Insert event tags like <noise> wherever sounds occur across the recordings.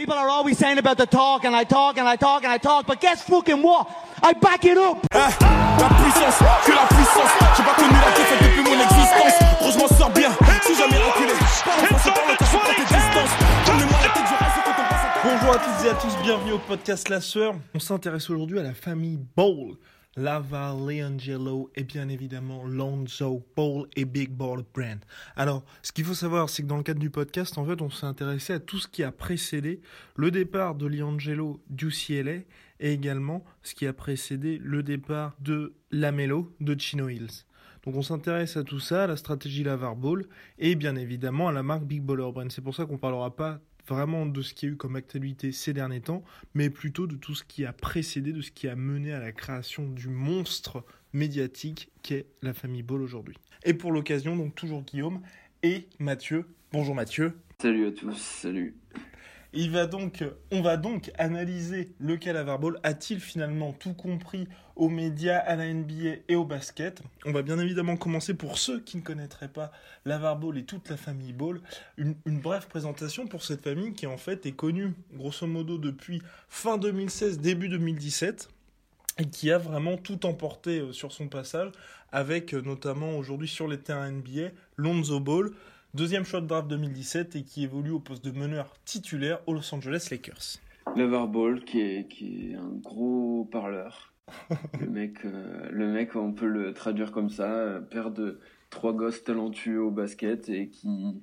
People are always saying about the talk and I talk and I talk and I talk, but guess fucking what? I back it up. Hein, la puissance, que la puissance. J'ai pas connu la défaite depuis mon existence. Gros, je m'en sors bien, si jamais reculé. Bonjour à toutes et à tous, bienvenue au podcast La Sœur. On s'intéresse aujourd'hui à la famille Ball. Lava, Leangelo et bien évidemment Lonzo Ball et Big Ball Brand. Alors, ce qu'il faut savoir, c'est que dans le cadre du podcast, en fait, on s'est intéressé à tout ce qui a précédé le départ de Leangelo du CLA et également ce qui a précédé le départ de Lamelo de Chino Hills. Donc on s'intéresse à tout ça, à la stratégie Lavar Ball et bien évidemment à la marque Big Baller Brand. C'est pour ça qu'on parlera pas vraiment de ce qu'il y a eu comme actualité ces derniers temps, mais plutôt de tout ce qui a précédé, de ce qui a mené à la création du monstre médiatique qu'est la famille Ball aujourd'hui. Et pour l'occasion, donc toujours Guillaume et Mathieu. Bonjour Mathieu. Salut à tous, salut. Il va donc, on va donc analyser le cas Ball. A-t-il finalement tout compris aux médias, à la NBA et au basket On va bien évidemment commencer pour ceux qui ne connaîtraient pas Ball et toute la famille Ball. Une, une, brève présentation pour cette famille qui en fait est connue grosso modo depuis fin 2016, début 2017 et qui a vraiment tout emporté euh, sur son passage avec euh, notamment aujourd'hui sur les terrains NBA Lonzo Ball deuxième choix de draft 2017 et qui évolue au poste de meneur titulaire aux Los Angeles Lakers. Levar Ball, qui est, qui est un gros parleur. le, mec, euh, le mec, on peut le traduire comme ça, euh, père de trois gosses talentueux au basket et qui,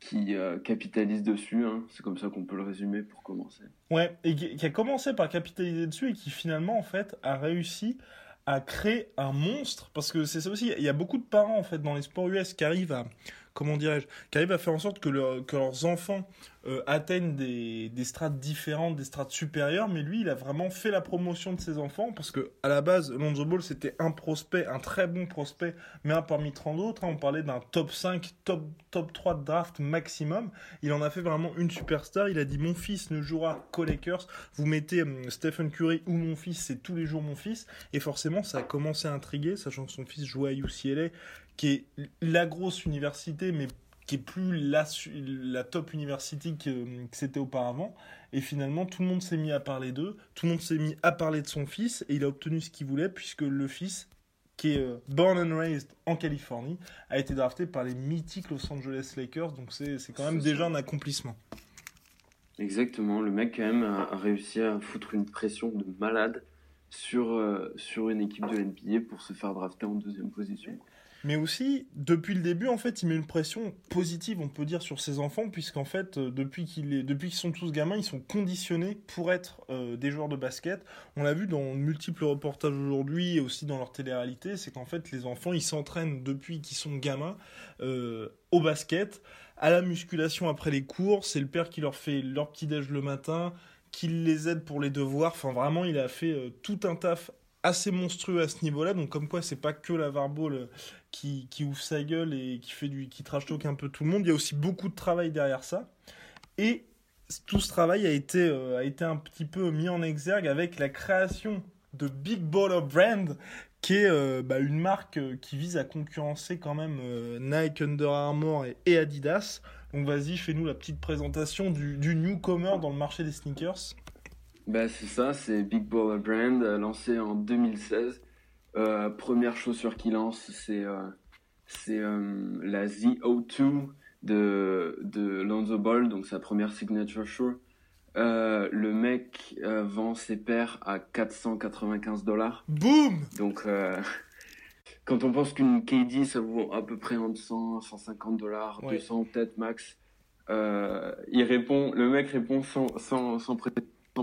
qui euh, capitalise dessus. Hein. C'est comme ça qu'on peut le résumer pour commencer. Ouais, et qui a commencé par capitaliser dessus et qui finalement, en fait, a réussi à créer un monstre. Parce que c'est ça aussi, il y a beaucoup de parents, en fait, dans les sports US qui arrivent à comment dirais-je, qui arrivent à faire en sorte que, leurs enfants euh, atteignent des, strates différentes, des strates supérieures, mais lui, il a vraiment fait la promotion de ses enfants, parce que à la base, Lonzo Ball, c'était un prospect, un très bon prospect, mais un parmi 30 autres. Hein, on parlait d'un top 5, top, top 3 de draft maximum. Il en a fait vraiment une superstar. Il a dit, mon fils ne jouera qu'aux Lakers. Vous mettez euh, Stephen Curry ou mon fils, c'est tous les jours mon fils. Et forcément, ça a commencé à intriguer, sachant que son fils jouait à UCLA, qui est la grosse université, mais qui est plus la, la top university que, que c'était auparavant. Et finalement, tout le monde s'est mis à parler d'eux, tout le monde s'est mis à parler de son fils, et il a obtenu ce qu'il voulait, puisque le fils, qui est euh, born and raised en Californie, a été drafté par les mythiques Los Angeles Lakers, donc c'est quand même déjà un accomplissement. Exactement, le mec quand même a, réussi à foutre une pression de malade sur, euh, sur une équipe de NBA pour se faire drafter en deuxième position mais aussi depuis le début en fait il met une pression positive on peut dire sur ses enfants puisqu'en fait euh, depuis qu'ils sont tous gamins ils sont conditionnés pour être euh, des joueurs de basket. On l'a vu dans multiples reportages aujourd'hui et aussi dans leur télé-réalité c'est qu'en fait les enfants ils s'entraînent depuis qu'ils sont gamins euh, au basket à la musculation après les cours c'est le père qui leur fait leur petit déj le matin qui les aide pour les devoirs. Enfin vraiment il a fait tout un taf assez monstrueux à ce niveau-là. Donc comme quoi c'est pas que la Varball qui, qui ouvre sa gueule et qui fait du qui trash talk un peu tout le monde. Il y a aussi beaucoup de travail derrière ça. Et tout ce travail a été, euh, a été un petit peu mis en exergue avec la création de Big Baller Brand, qui est euh, bah, une marque euh, qui vise à concurrencer quand même Nike, Under Armour et, Adidas. Donc vas-y, fais-nous la petite présentation du, newcomer dans le marché des sneakers. Bah, c'est ça, c'est Big Baller Brand, lancé en 2016. Euh, première chaussure qu'il lance, c'est euh, euh, la ZO2 de, de Lonzo Ball, donc sa première signature shoe. le mec vend ses paires à 495 dollars. Boum Donc, <laughs> quand on pense qu'une KD, ça vaut à peu près entre 100, 150 dollars, 200 peut-être max, il répond, le mec répond sans, sans, sans, sans,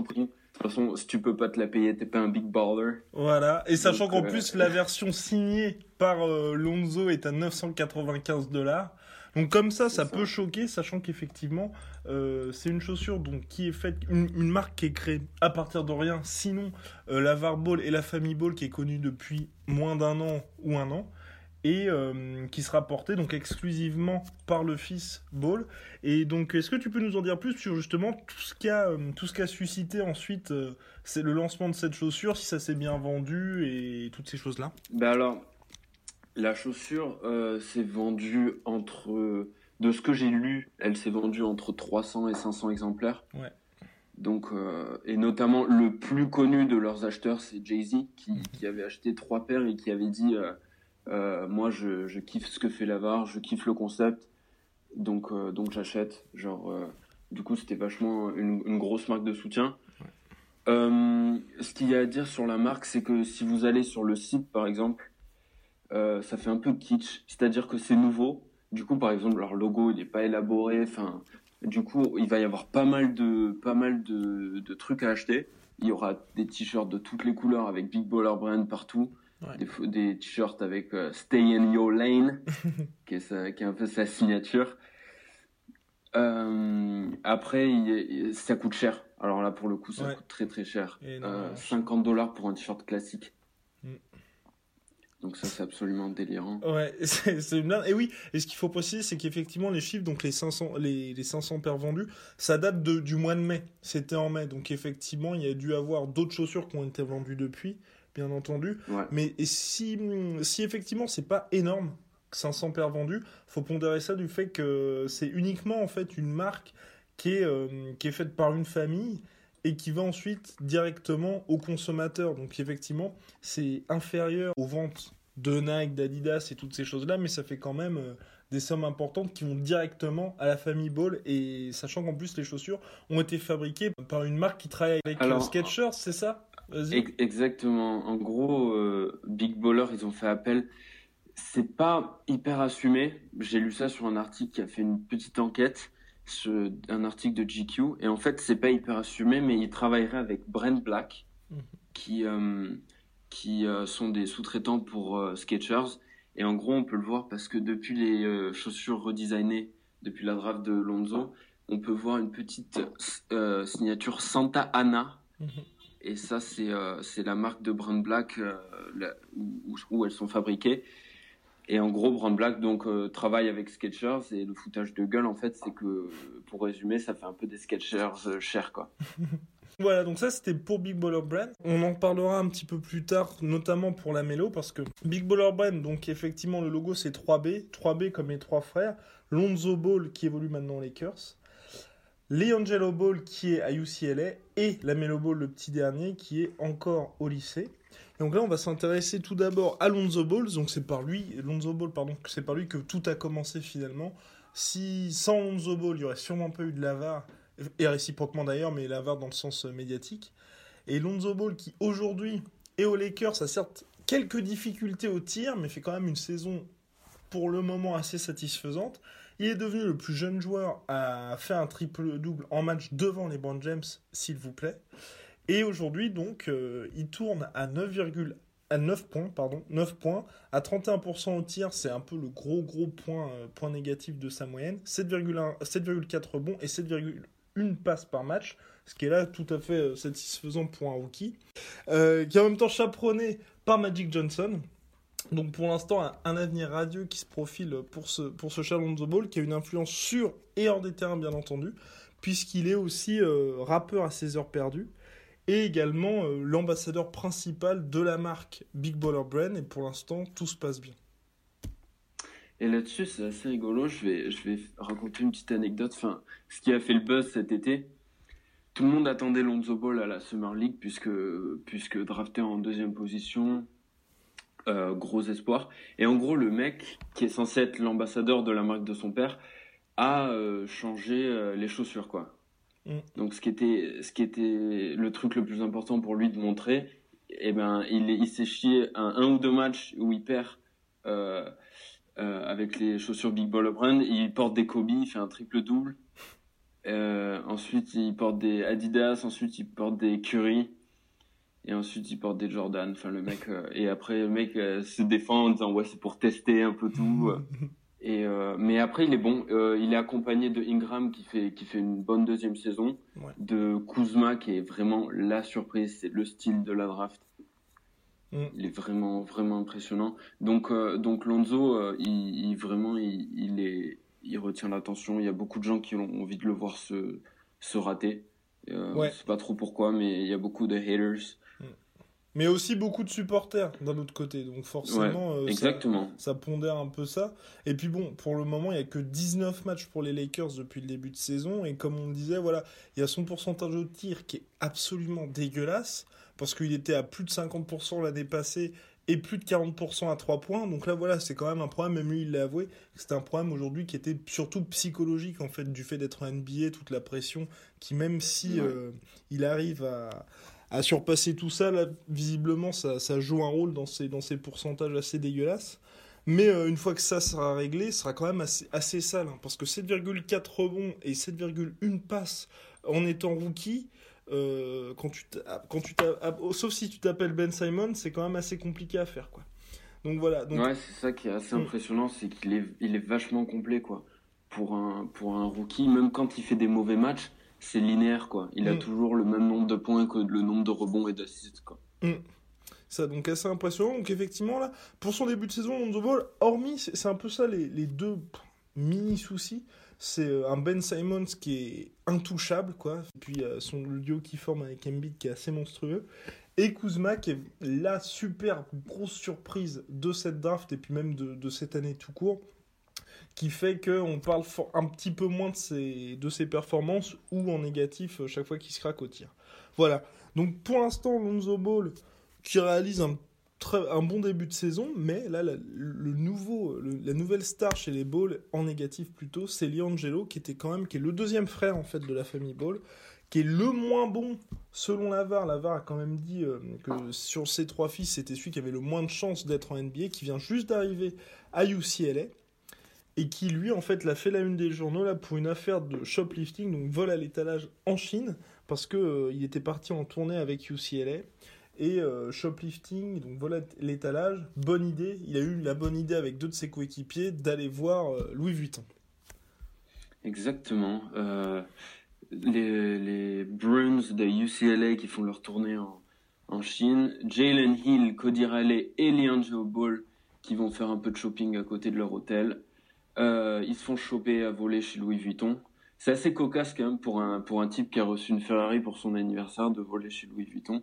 de toute façon, si tu peux pas te la payer, t'es pas un big baller. Voilà. Et sachant qu'en euh, plus, la version signée par euh, Lonzo est à 995 dollars. Donc comme ça, ça, ça. peut choquer, sachant qu'effectivement, euh, c'est une chaussure donc qui est faite, une, une marque qui est créée à partir de rien. Sinon, euh, la VAR Ball et la Famille Ball qui est connue depuis moins d'un an ou un an et euh, qui sera portée donc exclusivement par le fils Ball. Et donc, est-ce que tu peux nous en dire plus sur justement tout ce qu'a euh, tout ce qu'a suscité ensuite, euh, c'est le lancement de cette chaussure, si ça s'est bien vendu et toutes ces choses là. Ben alors, la chaussure euh, s'est vendue entre. De ce que j'ai lu, elle s'est vendue entre 300 et 500 exemplaires. Ouais. Donc, euh, et notamment le plus connu de leurs acheteurs, c'est Jay-Z, qui, qui avait acheté trois paires et qui avait dit euh, euh, Moi, je, je kiffe ce que fait Lavar, je kiffe le concept, donc, euh, donc j'achète. Genre, euh, du coup, c'était vachement une, une grosse marque de soutien. Ce qu'il y a à dire sur la marque, c'est que si vous allez sur le site, par exemple, ça fait un peu kitsch, c'est-à-dire que c'est nouveau. Du coup, par exemple, leur logo, il n'est pas élaboré. Enfin, du coup, il va y avoir pas mal de, pas mal de, de trucs à acheter. Il y aura des t-shirts de toutes les couleurs avec Big Baller Brand partout. Ouais. Des, t-shirts avec euh, Stay in Your Lane, <laughs> qui, est sa- qui est un peu sa signature. Euh, après, il il- ça coûte cher. Alors là, pour le coup, ça Ouais. coûte très très cher. Euh, cher. 50 dollars pour un t-shirt classique. Mm. Donc ça, c'est absolument délirant. Ouais, <laughs> c'est une. Et oui, et ce qu'il faut préciser, c'est qu'effectivement, les chiffres, donc les 500, les, les 500 paires vendues, ça date de, du mois de mai. C'était en mai. Donc effectivement, il y a dû avoir d'autres chaussures qui ont été vendues depuis, bien entendu. Ouais. Mais et si, si effectivement, c'est pas énorme, 500 paires vendues, faut pondérer ça du fait que c'est uniquement en fait une marque qui est, euh, qui est faite par une famille et qui va ensuite directement au consommateur. Donc effectivement, c'est inférieur aux ventes de Nike, d'Adidas et toutes ces choses-là, mais ça fait quand même euh, des sommes importantes qui vont directement à la famille Ball et sachant qu'en plus les chaussures ont été fabriquées par une marque qui travaille avec euh, Alors, Skechers, c'est ça? Vas-y. Exactement. En gros, euh, Big Baller, ils ont fait appel. C'est pas hyper assumé. J'ai lu ça sur un article qui a fait une petite enquête, sur un article de GQ. Et en fait, c'est pas hyper assumé, mais ils travailleraient avec Brand Black, Mhm. qui, euh, qui euh, sont des sous-traitants pour Skechers. Et en gros, on peut le voir parce que depuis les chaussures redesignées, depuis la draft de Lonzo, on peut voir une petite signature Santa Ana. Mhm. Et ça, c'est euh, la marque de Brand Black euh, où, elles sont fabriquées. Et en gros, Brand Black donc euh, travaille avec Skechers et le foutage de gueule, en fait, c'est que, pour résumer, ça fait un peu des Skechers euh, chers, quoi. <laughs> Voilà, donc ça c'était pour Big Baller Brand. On en parlera un petit peu plus tard, notamment pour la mélo, parce que Big Baller Brand, donc effectivement le logo c'est 3B, 3B comme les trois frères, Lonzo Ball qui évolue maintenant aux Lakers, Leangelo Ball qui est à UCLA, et la Melo Ball, le petit dernier, qui est encore au lycée. Donc là, on va s'intéresser tout d'abord à Lonzo Ball. Donc c'est par lui, Lonzo Ball, pardon, c'est par lui que tout a commencé finalement. Si sans Lonzo Ball, il y aurait sûrement pas eu de Lavar, et réciproquement d'ailleurs, mais Lavar dans le sens euh, médiatique. Et Lonzo Ball qui aujourd'hui est aux Lakers, a certes quelques difficultés au tir, mais fait quand même une saison pour le moment assez satisfaisante. Il est devenu le plus jeune joueur à faire un triple-double en match devant les Brown James, s'il vous plaît. Et aujourd'hui, donc, euh, il tourne à 9, à 9 points, pardon, 9 points, à 31% au tir, c'est un peu le gros gros point, euh, négatif de sa moyenne, 7,1 7,4 rebonds et 7,1 passes par match, ce qui est là tout à fait euh, satisfaisant pour un rookie, qui est en même temps chaperonné par Magic Johnson. Donc pour l'instant, un, avenir radieux qui se profile pour ce, pour ce Ball, qui a une influence sur et hors des terrains bien entendu, puisqu'il est aussi euh, rappeur à ses heures perdues et également euh, l'ambassadeur principal de la marque Big Baller Brand. Et pour l'instant, tout se passe bien. Et là-dessus, c'est assez rigolo. Je vais, je vais raconter une petite anecdote. Enfin, ce qui a fait le buzz cet été, tout le monde attendait Lonzo Ball à la Summer League puisque, puisque drafté en deuxième position, euh, gros espoir. Et en gros, le mec qui est censé être l'ambassadeur de la marque de son père a euh, changé euh, les chaussures, quoi. Mm. Donc, ce qui était, ce qui était le truc le plus important pour lui de montrer, eh ben, il, il s'est chié un, un ou deux matchs où il perd. Avec les chaussures Big Baller Brand. Il porte des Kobe, il fait un triple double. Euh, ensuite, il porte des Adidas. Ensuite, il porte des Curry. Et ensuite, il porte des Jordan. Enfin, le mec. euh, et après, le mec euh, se défend en disant ouais, c'est pour tester un peu tout. <laughs> Et euh, mais après, il est bon. Il est accompagné de Ingram qui fait qui fait une bonne deuxième saison, Ouais. de Kuzma qui est vraiment la surprise. C'est le style de la draft. Mm. Il est vraiment vraiment impressionnant. Donc donc Lonzo, il, il- vraiment il, il est il retient l'attention. Il y a beaucoup de gens qui ont envie de le voir se se rater. Euh, Ouais. Je sais pas trop pourquoi, mais il y a beaucoup de haters. Mais aussi beaucoup de supporters d'un autre côté. Donc forcément, euh, ça- Exactement. ça pondère un peu ça. Et puis bon, pour le moment, il n'y a que 19 matchs pour les Lakers depuis le début de saison. Et comme on le disait, voilà, il y a son pourcentage de tir qui est absolument dégueulasse. Parce qu'il était à plus de 50% l'année passée et plus de 40% à 3 points. Donc là, voilà, c'est quand même un problème. Même lui, il l'a avoué. C'était un problème aujourd'hui qui était surtout psychologique, en fait, du fait d'être en NBA, toute la pression qui, même si Ouais. euh, il arrive à à surpasser tout ça, là, visiblement, ça, ça joue un rôle dans ces, dans ces pourcentages assez dégueulasses. Mais euh, une fois que ça sera réglé, ce sera quand même assez, assez sale. hein, parce que 7,4 rebonds et 7,1 passes en étant rookie, euh, quand tu t'a- quand tu ah, oh, sauf si tu t'appelles Ben Simon, c'est quand même assez compliqué à faire. quoi. Donc voilà. Donc, Ouais, c'est ça qui est assez Mm. impressionnant, c'est qu'il est, il est vachement complet, quoi. Pour un, pour un rookie, même quand il fait des mauvais matchs, c'est linéaire, quoi. Il a Mm. toujours le même nombre de points que le nombre de rebonds et d'assists, quoi. Ça, donc assez impressionnant. Donc effectivement, là, pour son début de saison, Lonzo Ball, hormis, c'est un peu ça les, les deux mini soucis. C'est euh, un Ben Simons qui est intouchable, quoi. Et puis euh, son le duo qui forme avec Embiid qui est assez monstrueux. Et Kuzma qui est la super grosse surprise de cette draft et puis même de, de cette année tout court. Qui fait qu'on parle un petit peu moins de ses, de performances ou en négatif euh, chaque fois qu'il se craque au tir. Voilà. Donc pour l'instant, Lonzo Ball qui réalise un, un bon début de saison, mais là, la, le nouveau, la nouvelle star chez les Ball, en négatif plutôt, c'est Liangelo, qui était quand même, qui est le deuxième frère en fait de la famille Ball, qui est le moins bon selon Lavar. Lavar a quand même dit euh, que sur ses trois fils, c'était celui qui avait le moins de chances d'être en NBA, qui vient juste d'arriver à UCLA. Et qui lui en fait l'a fait la une des journaux là pour une affaire de shoplifting, donc vol à l'étalage en Chine, parce que euh, il était parti en tournée avec UCLA et euh, shoplifting, donc voilà l'étalage, bonne idée. Il a eu la bonne idée avec deux de ses coéquipiers d'aller voir euh, Louis Vuitton. Exactement. Les, Bruins de UCLA qui font leur tournée en, Chine. Jalen Hill, Cody Riley et Leandro Ball qui vont faire un peu de shopping à côté de leur hôtel. Euh, ils se font choper à voler chez Louis Vuitton. C'est assez cocasse quand même pour un, pour un type qui a reçu une Ferrari pour son anniversaire de voler chez Louis Vuitton.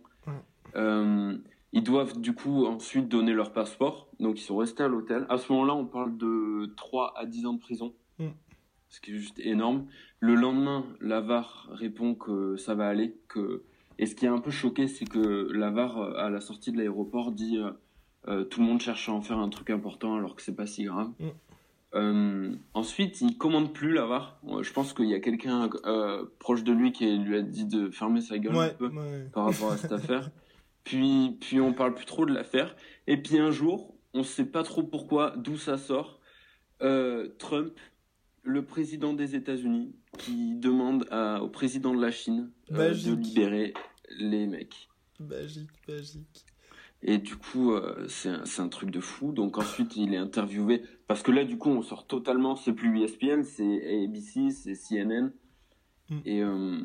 Euh, ils doivent du coup ensuite donner leur passeport. Donc ils sont restés à l'hôtel. À ce moment-là, on parle de 3 à 10 ans de prison. Mm. Ce qui est juste énorme. Le lendemain, Lavar répond que ça va aller. Que... Et ce qui est un peu choqué, c'est que Lavar, euh, à la sortie de l'aéroport, dit euh, euh, tout le monde cherche à en faire un truc important alors que c'est pas si grave. Mm. Euh, ensuite, il commande plus Lavar. Euh, Je pense qu'il y a quelqu'un euh, proche de lui qui lui a dit de fermer sa gueule un Ouais, peu ouais. par rapport à cette <laughs> affaire. Puis, puis on parle plus trop de l'affaire. Et puis un jour, on sait pas trop pourquoi, d'où ça sort. euh, Trump, le président des États-Unis, qui demande à- au président de la Chine de libérer les mecs. Magique, magique. Et du coup, euh, c'est un, truc de fou. Donc ensuite, il est interviewé. Parce que là, du coup, on sort totalement. C'est plus ESPN, c'est ABC, c'est CNN. Mm. Et, euh,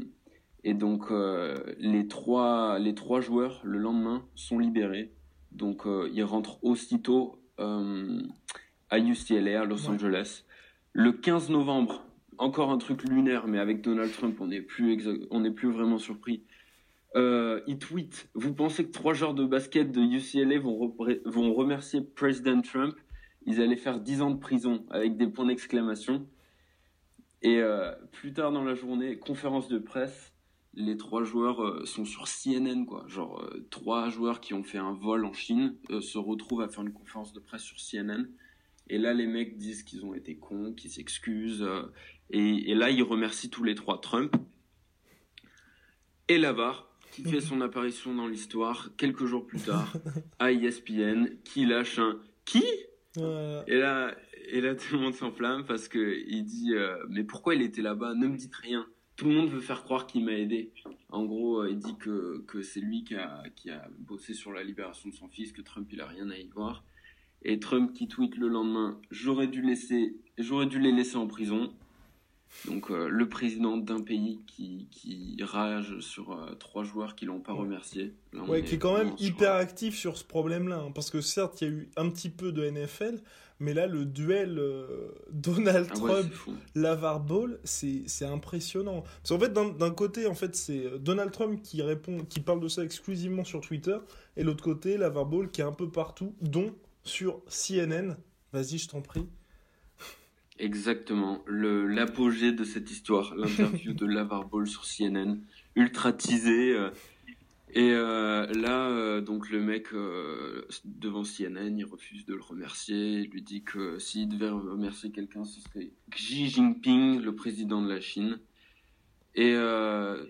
et donc, euh, les, trois, les trois joueurs, le lendemain, sont libérés. Donc, ils rentrent aussitôt à UCLA, à Los Ouais. Angeles. Le 15 novembre, encore un truc lunaire, mais avec Donald Trump, on n'est plus, exa- on n'est plus vraiment surpris. Euh, il tweet Vous pensez que trois joueurs de basket de UCLA vont, remercier President Trump? Ils allaient faire 10 ans de prison avec des points d'exclamation. Et euh, plus tard dans la journée, conférence de presse, les trois joueurs euh, sont sur CNN, quoi. Genre, trois joueurs qui ont fait un vol en Chine se retrouvent à faire une conférence de presse sur CNN. Et là, les mecs disent qu'ils ont été cons, qu'ils s'excusent. et, et là, ils remercient tous les trois Trump. Et Lavar, qui fait son apparition dans l'histoire quelques jours plus tard <laughs> à ESPN, qui lâche un qui? Voilà. Et là, et là tout le monde s'enflamme parce que il dit euh, mais pourquoi il était là-bas? Ne me dites rien. Tout le monde veut faire croire qu'il m'a aidé. En gros, euh, il dit que, que c'est lui qui a, qui a bossé sur la libération de son fils, que Trump il a rien à y voir. Et Trump qui tweet le lendemain J'aurais dû, laisser, j'aurais dû les laisser en prison. Donc euh, le président d'un pays qui, qui rage sur euh, trois joueurs qui l'ont pas remercié. Là, Ouais, qui est quand même vraiment sur, hyper euh, actif sur ce problème-là. hein, parce que certes, il y a eu un petit peu de NFL, mais là, le duel euh, <laughs> Donald Ah ouais, Trump. fou. Lavar Ball, c'est impressionnant. Parce qu'en fait, d'un d'un côté, en fait, c'est Donald Trump qui répond, qui parle de ça exclusivement sur Twitter, et l'autre côté, Lavar Ball qui est un peu partout, dont sur CNN. Vas-y, je t'en prie. Exactement, l'apogée de cette histoire, <laughs> l'interview de Lavar Ball sur CNN, ultra teasé. euh, et euh, là, euh, donc le mec devant CNN, il refuse de le remercier. Il lui dit que s'il devait remercier quelqu'un, ce serait Xi Jinping, le président de la Chine. Et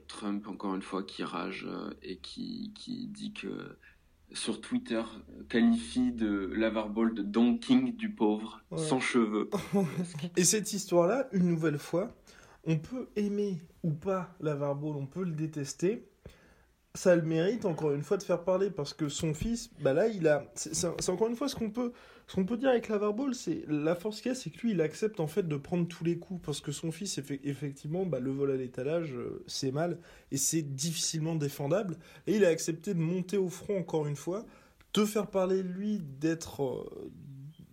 Trump, encore une fois, qui rage et qui, qui dit que sur Twitter qualifie de Lavar Ball de Don King du pauvre, Ouais. sans cheveux. <laughs> Et cette histoire-là, une nouvelle fois, on peut aimer ou pas Lavar Ball, on peut le détester. Ça le mérite, encore une fois, de faire parler, parce que son fils, bah là, il a... C'est encore une fois ce qu'on peut, ce qu'on peut dire avec Lavar Ball, c'est... La force qu'il a, c'est que lui, il accepte, en fait, de prendre tous les coups, parce que son fils, effe- effectivement, bah, le vol à l'étalage, euh, c'est mal, et c'est difficilement défendable. Et il a accepté de monter au front, encore une fois, de faire parler lui, d'être... euh,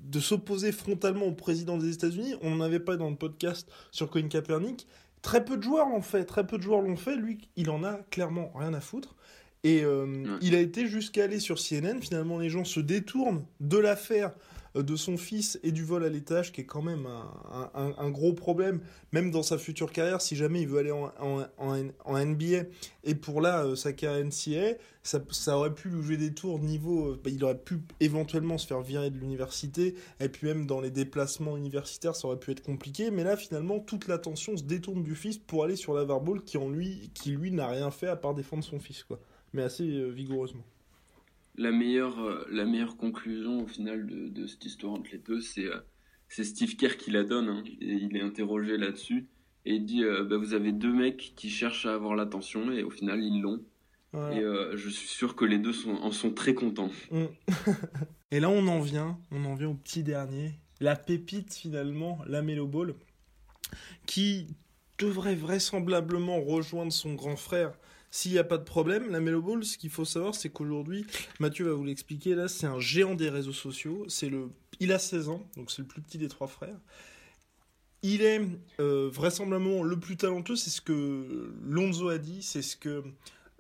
de s'opposer frontalement au président des États-Unis. On n'en avait pas dans le podcast sur Coin Kaepernick. Très peu de joueurs l'ont fait, très peu de joueurs l'ont fait. Lui, il en a clairement rien à foutre. Et euh, Ouais. il a été jusqu'à aller sur CNN. Finalement, les gens se détournent de l'affaire de son fils et du vol à l'étage, qui est quand même un, gros problème, même dans sa future carrière, si jamais il veut aller en, NBA. Et pour là, euh, sa carrière NCAA, ça, ça aurait pu lui jouer des tours niveau... euh, bah, il aurait pu éventuellement se faire virer de l'université, et puis même dans les déplacements universitaires, ça aurait pu être compliqué. Mais là, finalement, toute l'attention se détourne du fils pour aller sur Lavar Ball, qui, en lui, qui lui n'a rien fait à part défendre son fils, quoi. Mais assez euh, vigoureusement. La meilleure, euh, la meilleure conclusion au final de, de cette histoire entre les deux, c'est euh, c'est Steve Kerr qui la donne. hein. Et il est interrogé là-dessus. Et il dit euh, bah, Vous avez deux mecs qui cherchent à avoir l'attention, et au final, ils l'ont. Voilà. Et euh, je suis sûr que les deux sont, en sont très contents. Mm. <laughs> Et là, on en vient, on en vient au petit dernier, la pépite finalement, la Melo Ball, qui devrait vraisemblablement rejoindre son grand frère s'il n'y a pas de problème. La Melo Ball, ce qu'il faut savoir, c'est qu'aujourd'hui, Mathieu va vous l'expliquer, là, c'est un géant des réseaux sociaux. C'est le, il a 16 ans, donc c'est le plus petit des trois frères. Il est euh, vraisemblablement le plus talentueux, c'est ce que Lonzo a dit, c'est ce que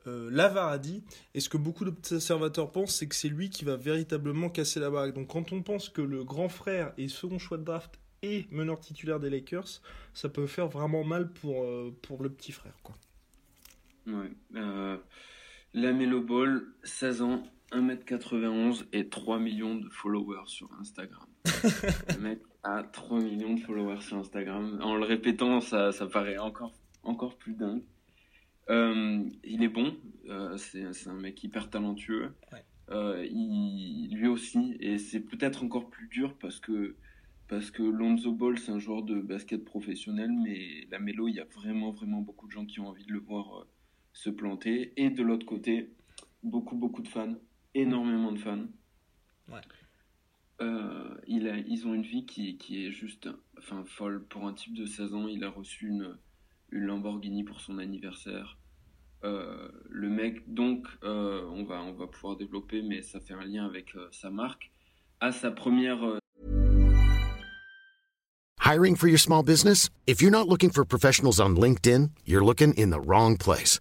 euh, Lavar a dit. Et ce que beaucoup d'observateurs pensent, c'est que c'est lui qui va véritablement casser la baraque. Donc quand on pense que le grand frère est second choix de draft et meneur titulaire des Lakers, ça peut faire vraiment mal pour, euh, pour le petit frère. Quoi. Ouais. Euh, la Melo Ball, 16 ans, 1m91 et 3 millions de followers sur Instagram. <laughs> le mec a 3 millions de followers sur Instagram. En le répétant, ça, ça paraît encore, encore plus dingue. Euh, il est bon, euh, c'est un mec hyper talentueux. Ouais. Euh, il, lui aussi, et c'est peut-être encore plus dur parce que, parce que Lonzo Ball, c'est un joueur de basket professionnel, mais la Melo, il y a vraiment, vraiment beaucoup de gens qui ont envie de le voir se planter. Et de l'autre côté, beaucoup, beaucoup de fans, énormément de fans. Ouais. Euh, il a, ils ont une vie qui, qui est juste enfin, folle. Pour un type de 16 ans, il a reçu une, une Lamborghini pour son anniversaire. Euh, le mec, donc, euh, on, va, on va pouvoir développer, mais ça fait un lien avec euh, sa marque, a sa première euh, Hiring for your small business? If you're not looking for professionals on LinkedIn, you're looking in the wrong place.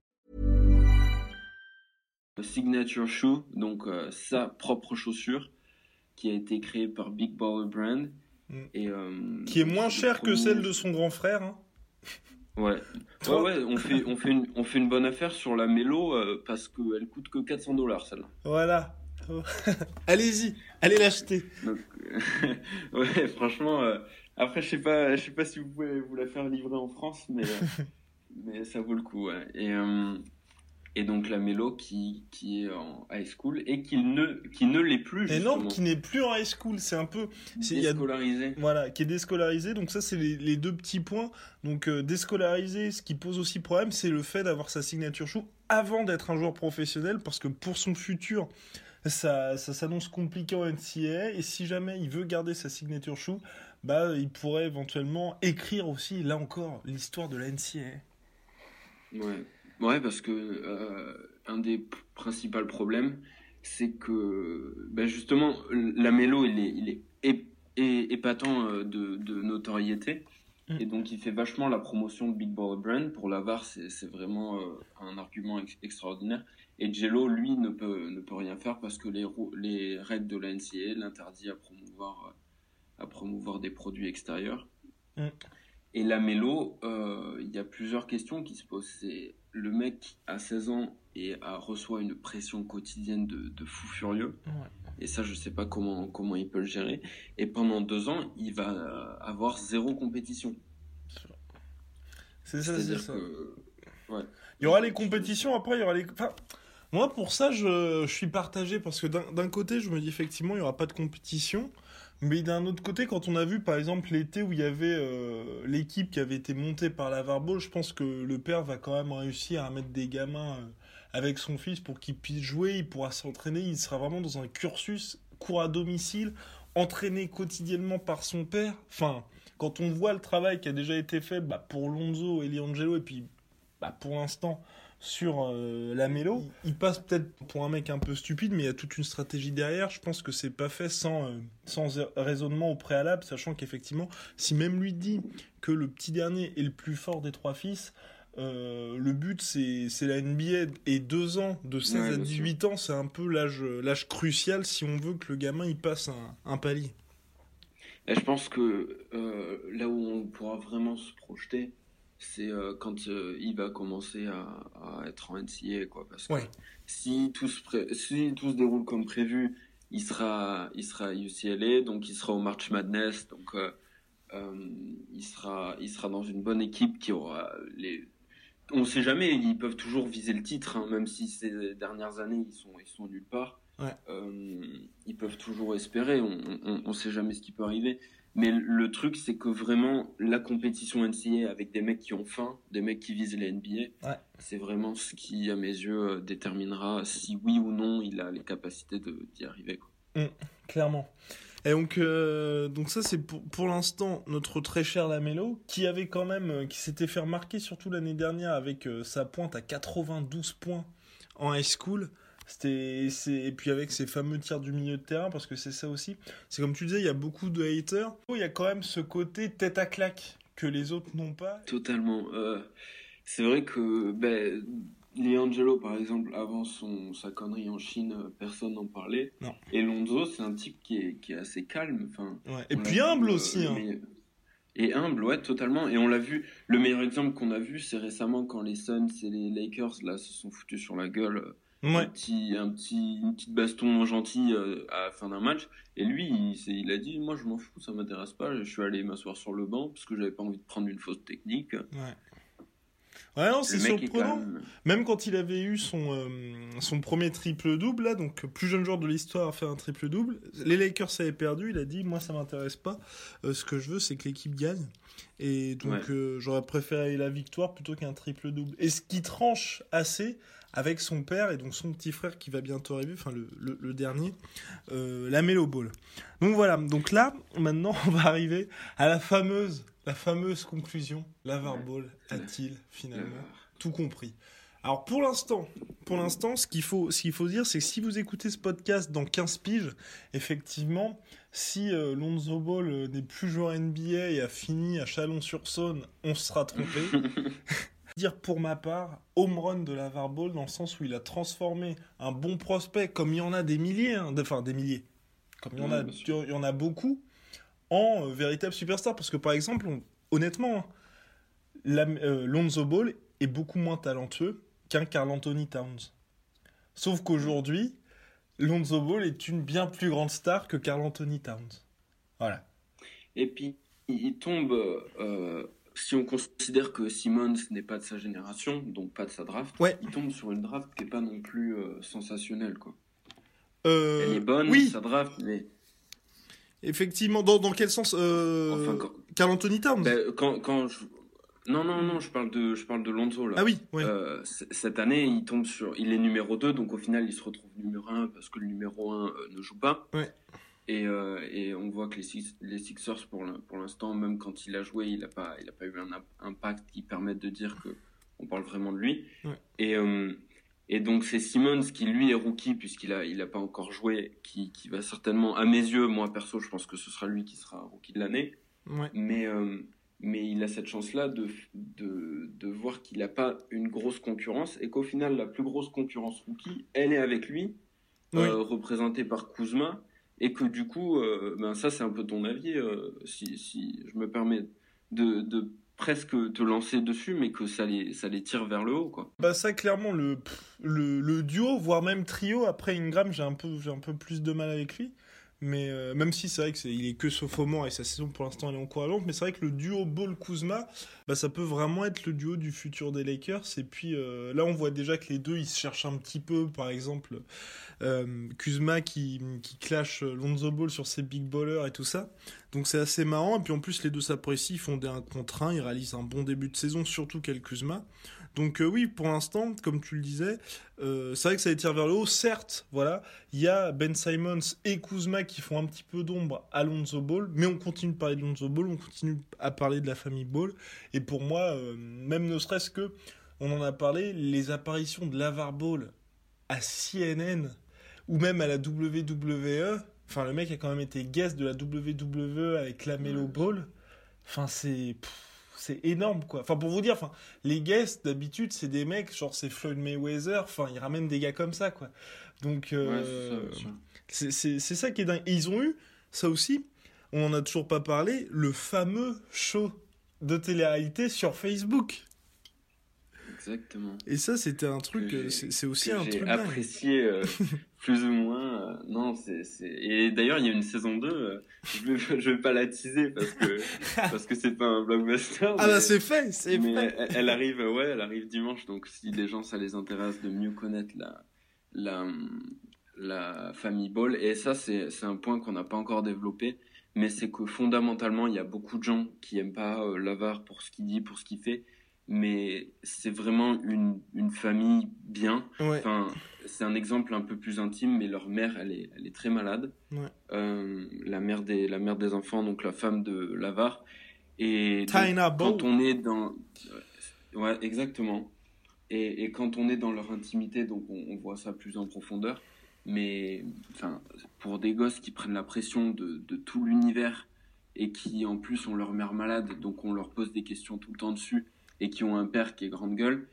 Signature shoe, donc euh, sa propre chaussure, qui a été créée par Big Baller Brand. Mm. Et, euh, Qui est moins cher que celle de son grand frère. hein. Ouais. <laughs> Ouais, ouais, on fait, on, fait une, on fait une bonne affaire sur la Mélo euh, parce qu'elle coûte que 400 dollars celle-là. Voilà. <laughs> Allez-y, allez l'acheter. Euh, <laughs> ouais, franchement, euh, Après, je sais pas, je sais pas si vous pouvez vous la faire livrer en France, mais, mais ça vaut le coup. Ouais. Et, et donc la Mélo qui, qui est en high school et qui ne, qui ne l'est plus. Justement. Et non, qui n'est plus en high school. C'est un peu. Déscolarisé. voilà, qui est déscolarisé. Donc ça, c'est les, les, deux petits points. Donc euh, déscolarisé, ce qui pose aussi problème, c'est le fait d'avoir sa signature chou avant d'être un joueur professionnel, parce que pour son futur, ça, ça s'annonce compliqué en NCAA. Et si jamais il veut garder sa signature chou, bah, il pourrait éventuellement écrire aussi, là encore, l'histoire de la NCAA. Ouais. Ouais, parce que euh, un des principaux problèmes, c'est que ben justement, la mélo, il est, il est épatant euh, de, de notoriété. Mm. Et donc, il fait vachement la promotion de Big Baller Brand. Pour l'avare, c'est vraiment euh, un argument extraordinaire. Et Jello, lui, ne peut, ne peut rien faire parce que les, les règles de la NCA l'interdit à promouvoir, à promouvoir des produits extérieurs. Mm. Et la mélo, il y a plusieurs questions qui se posent. C'est le mec a 16 ans et a, reçoit une pression quotidienne de, fou furieux. Et ça, je sais pas comment, comment il peut le gérer. Et pendant deux ans, il va avoir zéro compétition. C'est ça, c'est ça. Il y aura les compétitions, après, il y aura les. moi, pour ça, je, je suis partagé parce que d'un côté, je me dis effectivement, il n'y aura pas de compétition. Mais d'un autre côté, quand on a vu par exemple l'été où il y avait euh, l'équipe qui avait été montée par la Varball, je pense que le père va quand même réussir à mettre des gamins euh, avec son fils pour qu'il puisse jouer, il pourra s'entraîner, il sera vraiment dans un cursus cours à domicile, entraîné quotidiennement par son père. Enfin, quand on voit le travail qui a déjà été fait bah, pour Lonzo et Liangelo, et puis bah, pour l'instant sur euh, la mélo. Il passe peut-être pour un mec un peu stupide, mais il y a toute une stratégie derrière. Je pense que c'est pas fait sans, euh, sans raisonnement au préalable, sachant qu'effectivement, si même lui dit que le petit dernier est le plus fort des trois fils, euh, le but c'est la NBA et deux ans, de 16 à 18 ans, c'est un peu l'âge crucial si on veut que le gamin il passe un, un palier. Et je pense que là où on pourra vraiment se projeter, c'est euh, quand euh, il va commencer à, être en NCA, quoi. Parce que si, tout se si tout se déroule comme prévu, il sera, il sera à UCLA, donc il sera au March Madness, donc euh, il, sera, il sera dans une bonne équipe qui aura les. On sait jamais, ils peuvent toujours viser le titre, hein, même si ces dernières années ils sont, ils sont nulle part. ils peuvent toujours espérer, on, on, on sait jamais ce qui peut arriver. Mais le truc, c'est que vraiment, la compétition NCA avec des mecs qui ont faim, des mecs qui visent les NBA, c'est vraiment ce qui, à mes yeux, euh, déterminera si oui ou non il a les capacités d'y arriver. Mmh, clairement. Et donc, euh, donc ça, c'est pour, pour l'instant notre très cher Lamelo, qui avait quand même, euh, qui s'était fait remarquer surtout l'année dernière avec sa pointe à 92 points en high school. C'était, et puis avec ces fameux tirs du milieu de terrain, parce que c'est ça aussi. C'est comme tu disais, il y a beaucoup de haters. Il y a quand même ce côté tête à claque que les autres n'ont pas. Totalement. Euh, c'est vrai que ben, Liangelo, par exemple, avant son, sa connerie en Chine, personne n'en parlait. Non. Et Lonzo, c'est un type qui est, qui est assez calme. Enfin, Et puis humble euh, aussi. Hein. Et humble, ouais, totalement. Et on l'a vu. Le meilleur exemple qu'on a vu, c'est récemment quand les Suns et les Lakers là se sont foutus sur la gueule un petit, un petit, une petite baston gentil euh, à la fin d'un match. Et lui, il, il, a dit, moi je m'en fous, ça m'intéresse pas. Je suis allé m'asseoir sur le banc parce que j'avais pas envie de prendre une fausse technique. Ouais. Ouais, non, c'est surprenant. Même... quand il avait eu son, euh, son premier triple-double, là, donc plus jeune joueur de l'histoire a fait un triple-double, les Lakers avaient perdu, il a dit, moi ça m'intéresse pas, euh, ce que je veux c'est que l'équipe gagne. Et donc j'aurais préféré la victoire plutôt qu'un triple-double. Et ce qui tranche assez, avec son père et donc son petit frère qui va bientôt arriver, enfin le, le, dernier, euh, la Melo Ball. Donc voilà, donc là, maintenant, <laughs> on va arriver à la fameuse, la fameuse conclusion. La Ball a-t-il finalement tout compris? Alors pour l'instant, pour l'instant, ce qu'il faut, ce qu'il faut dire, c'est que si vous écoutez ce podcast dans 15 piges, effectivement, si euh, Lonzo Ball euh, n'est plus joueur NBA et a fini à Chalon-sur-Saône, on sera trompé. <laughs> dire pour ma part home run de la Ball dans le sens où il a transformé un bon prospect comme il y en a des milliers, hein, enfin des milliers, comme il y en a, il y en a beaucoup, en euh, véritable superstar. Parce que par exemple, honnêtement, la, euh, Lonzo Ball est beaucoup moins talentueux qu'un Carl Anthony Towns. Sauf qu'aujourd'hui, Lonzo Ball est une bien plus grande star que Carl Anthony Towns. Voilà. Et puis, il tombe, euh, si on considère que Simmons n'est pas de sa génération, donc pas de sa draft, Ouais. il tombe sur une draft qui est pas non plus euh, sensationnelle. Quoi. Euh, Elle est bonne, Oui, sa draft, mais effectivement. Dans, dans quel sens euh... Enfin, quand- Carl Anthony Towns? Ben, quand, quand je... Non, non, non, je parle de, je parle de Lonzo là. Ah oui, ouais. Euh, cette année, il tombe sur, il est numéro 2, donc au final, il se retrouve numéro 1 parce que le numéro 1 ne joue pas. Ouais. Et, euh, et on voit que les, Six- les Sixers, pour l'in- pour l'instant, même quand il a joué, il n'a pas, il a pas eu un imp- impact qui permette de dire que on parle vraiment de lui. Ouais. Et, euh, et donc c'est Simmons qui lui est rookie puisqu'il a, il a pas encore joué, qui, qui va certainement, à mes yeux, moi perso, je pense que ce sera lui qui sera rookie de l'année ouais. mais, euh, mais il a cette chance-là de, de, de voir qu'il n'a pas une grosse concurrence et qu'au final, la plus grosse concurrence rookie, elle est avec lui, Oui. représentée par Kuzma, et que du coup, euh, ben ça c'est un peu ton avis, euh, si, si je me permets de, presque te lancer dessus, mais que ça les, ça les tire vers le haut. Quoi. Bah ça clairement le, le le duo voire même trio après Ingram j'ai un peu j'ai un peu plus de mal avec lui mais euh, même si c'est vrai que c'est il est que sophomore et sa saison pour l'instant elle est encourageante mais c'est vrai que le duo Ball Kuzma bah ça peut vraiment être le duo du futur des Lakers. Et puis euh, là on voit déjà que les deux ils se cherchent un petit peu. Par exemple euh, Kuzma qui qui clash Lonzo Ball sur ses big ballers et tout ça. Donc c'est assez marrant. Et puis en plus les deux s'apprécient ils font des 1 contre 1 ils réalisent un bon début de saison surtout quel Kuzma donc euh, oui, pour l'instant, comme tu le disais, euh, c'est vrai que ça les tire vers le haut. Certes, voilà, il y a Ben Simons et Kuzma qui font un petit peu d'ombre à Lonzo Ball, mais on continue de parler de Lonzo Ball, on continue à parler de la famille Ball. Et pour moi, euh, même ne serait-ce que, on en a parlé, les apparitions de Lavar Ball à CNN ou même à la WWE. Enfin, le mec a quand même été guest de la WWE avec la Melo Ball. Enfin, c'est pff, c'est énorme quoi. Enfin pour vous dire, enfin les guests d'habitude c'est des mecs genre c'est Floyd Mayweather. Enfin ils ramènent des gars comme ça quoi. Donc euh, c'est c'est ça qui est dingue. Et ils ont eu ça aussi. On en a toujours pas parlé. Le fameux show de télé-réalité sur Facebook. Exactement. Et ça c'était un truc. Euh, j'ai- C'est aussi un j'ai truc. dingue. apprécié euh, <laughs> plus ou moins. euh, non, c'est et d'ailleurs il y a une saison 2 euh, je vais je vais pas la teaser parce que <laughs> parce que c'est pas un blockbuster. Ah mais- bah c'est fait, c'est mais fait. elle, elle arrive ouais, elle arrive dimanche donc si les gens ça les intéresse de mieux connaître la la la famille Ball et ça c'est c'est un point qu'on n'a pas encore développé mais c'est que fondamentalement il y a beaucoup de gens qui aiment pas euh, Lavar pour ce qu'il dit, pour ce qu'il fait mais c'est vraiment une une famille bien Ouais. Enfin, c'est un exemple un peu plus intime, mais leur mère, elle est, elle est très malade. Ouais. Euh, la mère des, la mère des enfants, donc la femme de Lavar. Et donc, quand on est dans, ouais, exactement. Et, et quand on est dans leur intimité, donc on, on voit ça plus en profondeur. Mais, enfin, pour des gosses qui prennent la pression de, de tout l'univers et qui en plus ont leur mère malade, donc on leur pose des questions tout le temps dessus et qui ont un père qui est grande gueule,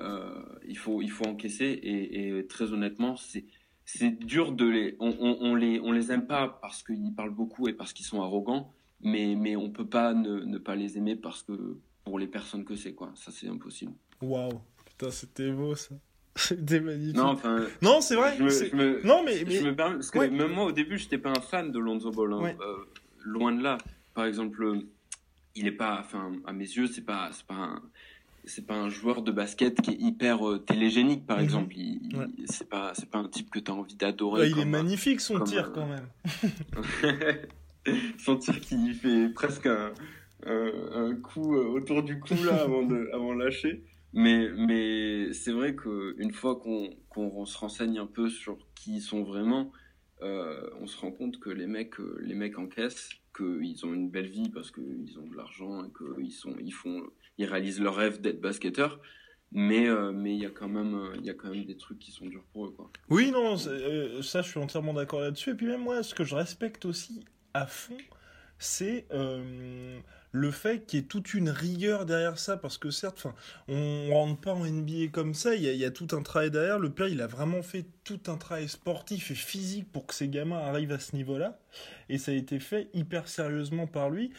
euh, il faut il faut encaisser et, et très honnêtement c'est c'est dur de les on, on, on les on les aime pas parce qu'ils parlent beaucoup et parce qu'ils sont arrogants mais mais on peut pas ne, ne pas les aimer parce que pour les personnes que c'est quoi ça c'est impossible Waouh. Putain c'était beau ça. <laughs> C'était magnifique. non enfin Non, c'est vrai. je me, c'est- je me- Non mais, mais... je me permets parce que Ouais. même moi au début j'étais pas un fan de Lonzo Ball hein. Ouais. Euh, loin de là par exemple il est pas enfin à mes yeux c'est pas c'est pas un c'est pas un joueur de basket qui est hyper euh, télégénique par Mhm. exemple il, il- Ouais. c'est pas c'est pas un type que tu as envie d'adorer Ouais, il est magnifique son tir euh, quand même. <laughs> sentir qu'il fait presque un, un, coup euh, autour du cou là avant de <laughs> avant de lâcher mais mais c'est vrai que une fois qu'on qu'on se renseigne un peu sur qui ils sont vraiment euh, on se rend compte que les mecs les mecs encaissent qu'ils ont une belle vie parce qu'ils ont de l'argent et qu'ils sont ils font ils réalisent leur rêve d'être basketteur mais euh, mais il y a quand même il y a quand même des trucs qui sont durs pour eux quoi Oui, non, euh, ça, je suis entièrement d'accord là-dessus. Et puis même moi, ce que je respecte aussi à fond, c'est euh, le fait qu'il y ait toute une rigueur derrière ça, parce que certes, enfin, on rentre pas en NBA comme ça, il y, y a tout un travail derrière. Le père, il a vraiment fait tout un travail sportif et physique pour que ces gamins arrivent à ce niveau-là, et ça a été fait hyper sérieusement par lui.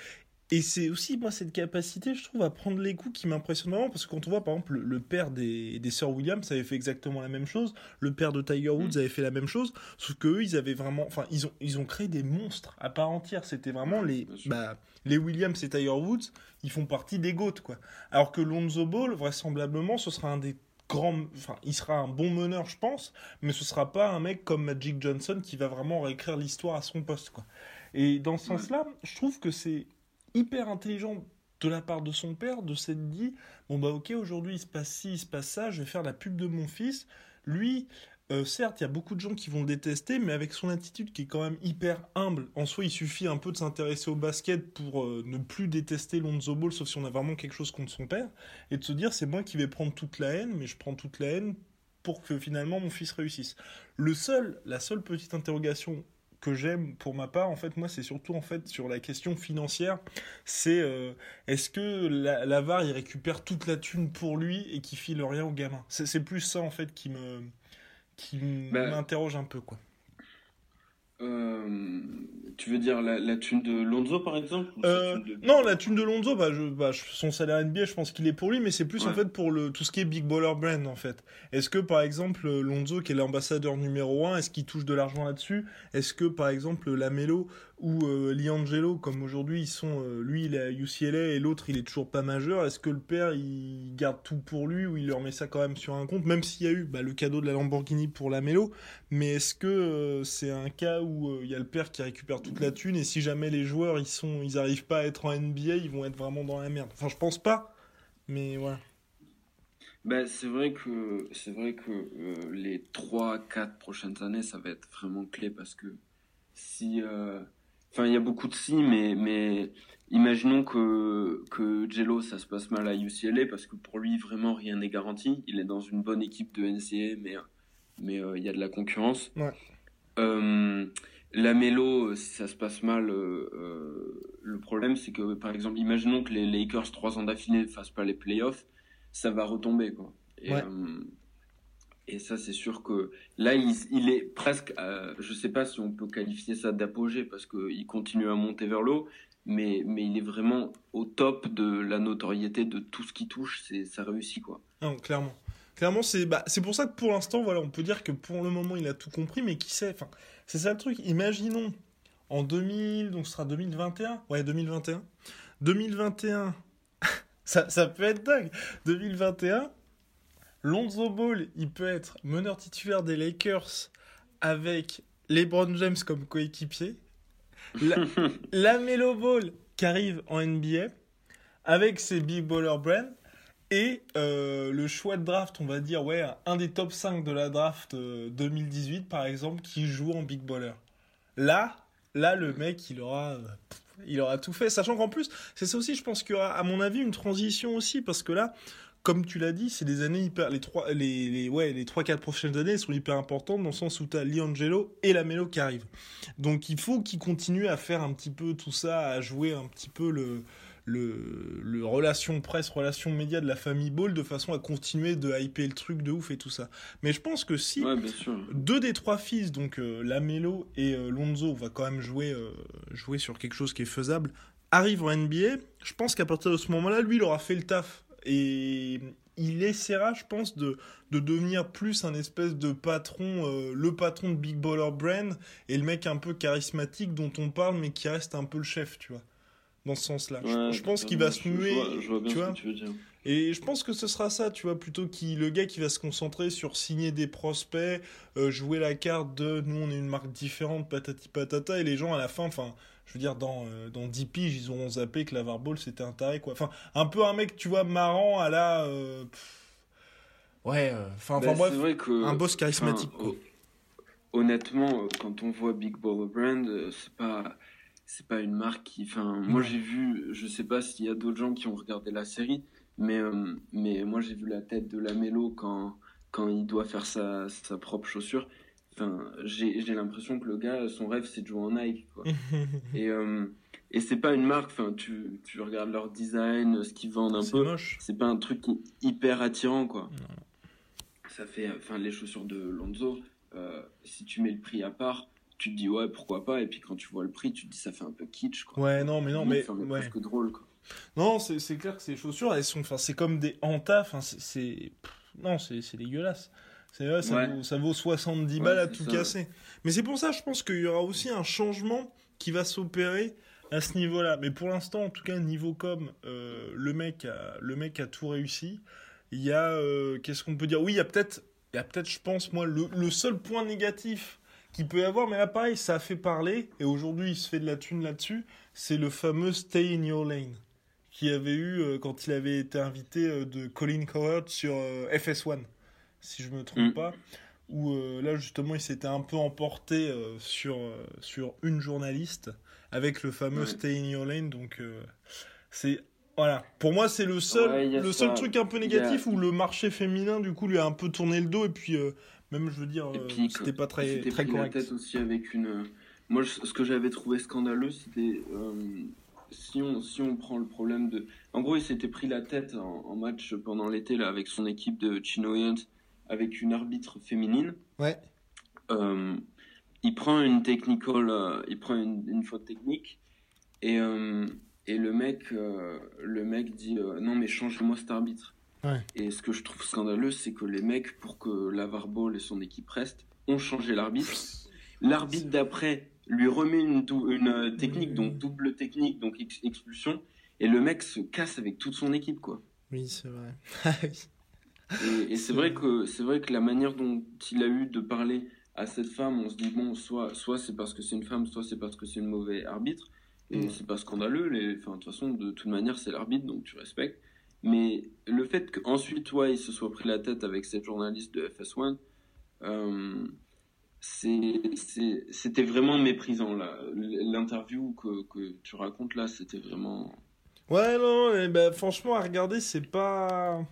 Et c'est aussi, moi, cette capacité, je trouve, à prendre les coups qui m'impressionne vraiment. Parce que quand on voit, par exemple, le, père des, des sœurs Williams avait fait exactement la même chose. Le père de Tiger Woods mm. avait fait la même chose. Sauf qu'eux, ils avaient vraiment. Enfin, ils ont, ils ont créé des monstres à part entière. C'était vraiment les. Bah, les Williams et Tiger Woods, ils font partie des GOAT, quoi. Alors que Lonzo Ball, vraisemblablement, ce sera un des grands. Enfin, il sera un bon meneur, je pense. Mais ce sera pas un mec comme Magic Johnson qui va vraiment réécrire l'histoire à son poste, quoi. Et dans ce sens-là, je trouve que c'est hyper intelligent de la part de son père de s'être dit bon bah ok aujourd'hui il se passe ci il se passe ça je vais faire la pub de mon fils. Lui euh, certes il y a beaucoup de gens qui vont le détester mais avec son attitude qui est quand même hyper humble en soi il suffit un peu de s'intéresser au basket pour euh, ne plus détester Lonzo Ball sauf si on a vraiment quelque chose contre son père et de se dire c'est moi qui vais prendre toute la haine mais je prends toute la haine pour que finalement mon fils réussisse. Le seul la seule petite interrogation que j'aime pour ma part, en fait, moi, c'est surtout en fait sur la question financière. C'est euh, est-ce que l'avare il récupère toute la thune pour lui et qu'il file rien au gamin? C'est plus ça en fait qui me qui bah, m'interroge un peu quoi. Euh, tu veux dire la, la, thune de Lonzo par exemple euh, Non, la thune de Lonzo, bah, je, bah, son salaire NBA, je pense qu'il est pour lui, mais c'est plus en fait pour le, tout ce qui est Big Baller Brand en fait. Est-ce que par exemple Lonzo, qui est l'ambassadeur numéro 1, est-ce qu'il touche de l'argent là-dessus? Est-ce que par exemple Lamelo ou euh, Liangelo, comme aujourd'hui ils sont, euh, lui il est à UCLA et l'autre il est toujours pas majeur, est-ce que le père il garde tout pour lui ou il leur met ça quand même sur un compte, même s'il y a eu bah, le cadeau de la Lamborghini pour Lamelo, mais est-ce que euh, c'est un cas où il y a le père qui récupère toute la thune et si jamais les joueurs ils sont, ils arrivent pas à être en NBA, ils vont être vraiment dans la merde? Enfin je pense pas, mais voilà. Ben, c'est vrai que c'est vrai que les 3-4 prochaines années ça va être vraiment clé parce que si Enfin, il y a beaucoup de si, mais, mais imaginons que, que Jello, ça se passe mal à UCLA, parce que pour lui, vraiment, rien n'est garanti. Il est dans une bonne équipe de NCA, mais mais euh, il y a de la concurrence. Ouais. Euh, la Mélo, si ça se passe mal, euh, le problème, c'est que, par exemple, imaginons que les Lakers, trois ans d'affilée, ne fassent pas les playoffs, ça va retomber, quoi. Et, ouais. Et ça, c'est sûr que là, il, est presque, euh, je sais pas si on peut qualifier ça d'apogée parce qu'il continue à monter vers l'eau, mais, mais il est vraiment au top de la notoriété de tout ce qui touche, c'est ça réussit quoi. Non, clairement. Clairement, c'est bah, pour ça que pour l'instant, voilà, on peut dire que pour le moment, il a tout compris, mais qui sait, enfin, c'est ça le truc. Imaginons en 2000, donc ce sera 2021, ouais, 2021, 2021, <laughs> ça, ça peut être dingue, 2021 Lonzo Ball, il peut être meneur titulaire des Lakers avec LeBron James comme coéquipier. La, <laughs> la Melo Ball qui arrive en NBA avec ses Big Baller Brand. Et euh, le choix de draft, on va dire, ouais, un des top 5 de la draft 2018, euh, par exemple, qui joue en Big Baller. Là, là, le mec, il aura, il aura tout fait. Sachant qu'en plus, c'est ça aussi, je pense qu'il y aura, à mon avis, une transition aussi, parce que là, comme tu l'as dit, c'est des années hyper. Les trois, les, les ouais, les 3-4 prochaines années sont hyper importantes dans le sens où tu as Liangelo et la Melo qui arrivent. Donc il faut qu'ils continuent à faire un petit peu tout ça, à jouer un petit peu le, le, le relation presse, relation média de la famille Ball de façon à continuer de hyper le truc de ouf et tout ça. Mais je pense que si deux des trois fils, donc euh, la Melo et euh, Lonzo, va quand même jouer, euh, jouer sur quelque chose qui est faisable, arrivent en NBA, je pense qu'à partir de ce moment-là, lui, il aura fait le taf et il essaiera, je pense, de, de devenir plus un espèce de patron, euh, le patron de Big Baller Brand et le mec un peu charismatique dont on parle, mais qui reste un peu le chef, tu vois. Dans ce sens-là. je, pense qu'il va se muer. tu vois, Et je pense que ce sera ça, tu vois, plutôt qu'il le gars qui va se concentrer sur signer des prospects, euh, jouer la carte de nous on est une marque différente, patati patata, et les gens à la fin, enfin, je veux dire, dans, euh, dans 10 piges, ils auront zappé que la Ball c'était un taré, quoi. Enfin, un peu un mec, tu vois, marrant à la. Euh, ouais, euh, enfin, enfin bref, un boss charismatique, quoi. Honnêtement, quand on voit Big Baller Brand, c'est pas. C'est pas une marque qui. Enfin, moi j'ai vu, je sais pas s'il y a d'autres gens qui ont regardé la série, mais, mais moi j'ai vu la tête de la Mélo quand, quand il doit faire sa, sa propre chaussure Enfin, j'ai l'impression que le gars, son rêve, c'est de jouer en Nike. Quoi. <laughs> et euh, et c'est pas une marque. Enfin, tu, tu regardes leur design, ce qu'ils vendent un peu. C'est pas un truc hyper attirant, quoi. Ça fait, enfin, les chaussures de Lonzo. Euh, si tu mets le prix à part, tu te dis ouais pourquoi pas et puis quand tu vois le prix tu te dis ça fait un peu kitsch quoi. Ouais, non, mais non, mais. ça en est ouais. presque drôle quoi. Non, c'est c'est clair que ces chaussures, elles sont. Enfin, c'est comme des Anta. Enfin, c'est- Non, c'est c'est dégueulasse. C'est ouais, ça, Ouais. vaut, ça vaut 70 Ouais, balles à tout ça. casser. Mais c'est pour ça, je pense qu'il y aura aussi un changement qui va s'opérer à ce niveau-là. Mais pour l'instant, en tout cas, niveau com, euh, le, mec a, le mec a tout réussi. Il y a. euh, Qu'est-ce qu'on peut dire? Oui, il y a peut-être, il y a peut-être, je pense, moi, le, le seul point négatif qu'il peut y avoir, mais là, pareil, ça a fait parler, et aujourd'hui, il se fait de la thune là-dessus, c'est le fameux Stay in Your Lane qui avait eu euh, quand il avait été invité de Colin Cowherd sur euh, FS1, si je me trompe Mm. pas, où euh, là justement il s'était un peu emporté euh, sur, euh, sur une journaliste avec le fameux Ouais. Stay in Your Lane, donc c'est voilà. Pour moi, c'est le seul, Ouais, le seul ça. truc un peu négatif où le marché féminin, du coup, lui a un peu tourné le dos et puis même, je veux dire, c'était pas très, très pris correct. la tête aussi avec une. Moi, je- ce que j'avais trouvé scandaleux, c'était si on si on prend le problème de. En gros, il s'était pris la tête en, en match pendant l'été là avec son équipe de Chinoyans, avec une arbitre féminine. Ouais. Euh, il prend une technical, euh, il prend une, une faute technique et euh, et le mec le mec dit non mais change-moi cet arbitre. Ouais. Et ce que je trouve scandaleux, c'est que les mecs, pour que Lavar Ball et son équipe restent, ont changé l'arbitre. <laughs> L'arbitre d'après lui remet une, technique, donc double technique, donc ex- expulsion, et le mec se casse avec toute son équipe, quoi. Oui, c'est vrai. <laughs> Et, et c'est vrai que c'est vrai que la manière dont il a eu de parler à cette femme, on se dit bon, soit soit c'est parce que c'est une femme, soit c'est parce que c'est une mauvaise arbitre, et Mm. c'est pas scandaleux. Les, enfin, de toute façon, de toute manière, c'est l'arbitre, donc tu respectes. Mais le fait qu'ensuite, toi, il se soit pris la tête avec cette journaliste de FS1, euh, c'était vraiment méprisant là. L'interview que, que tu racontes là, c'était vraiment. Ouais, non, mais bah, franchement, à regarder, c'est pas.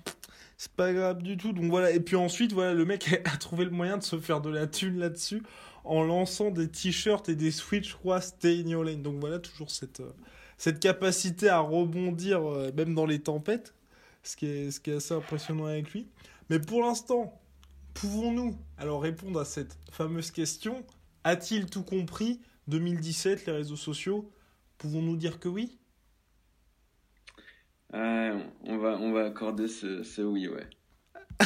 C'est pas grave du tout. Donc voilà. Et puis ensuite, voilà, le mec <laughs> a trouvé le moyen de se faire de la thune là-dessus en lançant des t-shirts et des switch, je Stay in Your Lane. Donc voilà, toujours cette, euh, cette capacité à rebondir, euh, même dans les tempêtes. Ce qui, est, ce qui est assez impressionnant avec lui. Mais pour l'instant, pouvons-nous alors répondre à cette fameuse question? A-t-il tout compris? 2017, les réseaux sociaux Pouvons-nous dire que oui? On va on va accorder ce, ce oui, ouais. <laughs>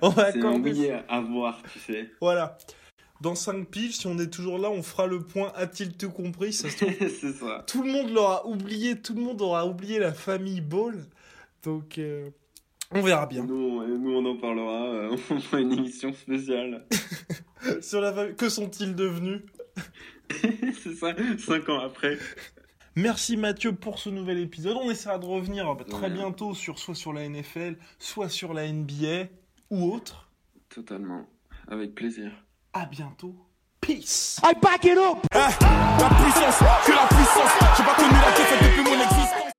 On va C'est un accorder oui à voir, tu sais. Voilà. Dans 5 piges, si on est toujours là, on fera le point a-t-il tout compris Ça se trouve, <laughs> ça. tout le monde l'aura oublié, tout le monde aura oublié la famille Ball. Donc, euh, on verra bien. Nous, on- nous, on en parlera. euh, <laughs> on fera une émission spéciale. Sur la famille, que sont-ils devenus? C'est ça, cinq ans après. Merci Mathieu pour ce nouvel épisode. On essaiera de revenir euh, très Ouais. bientôt sur soit sur la NFL, soit sur la NBA ou autre. Totalement. Avec plaisir. À bientôt. Peace. I back it up. La puissance, que la puissance. J'ai pas connu la défaite depuis mon existence.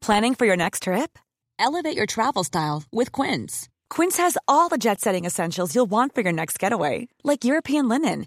Planning for your next trip? Elevate your travel style with Quince. Quince has all the jet setting essentials you'll want for your next getaway, like European linen,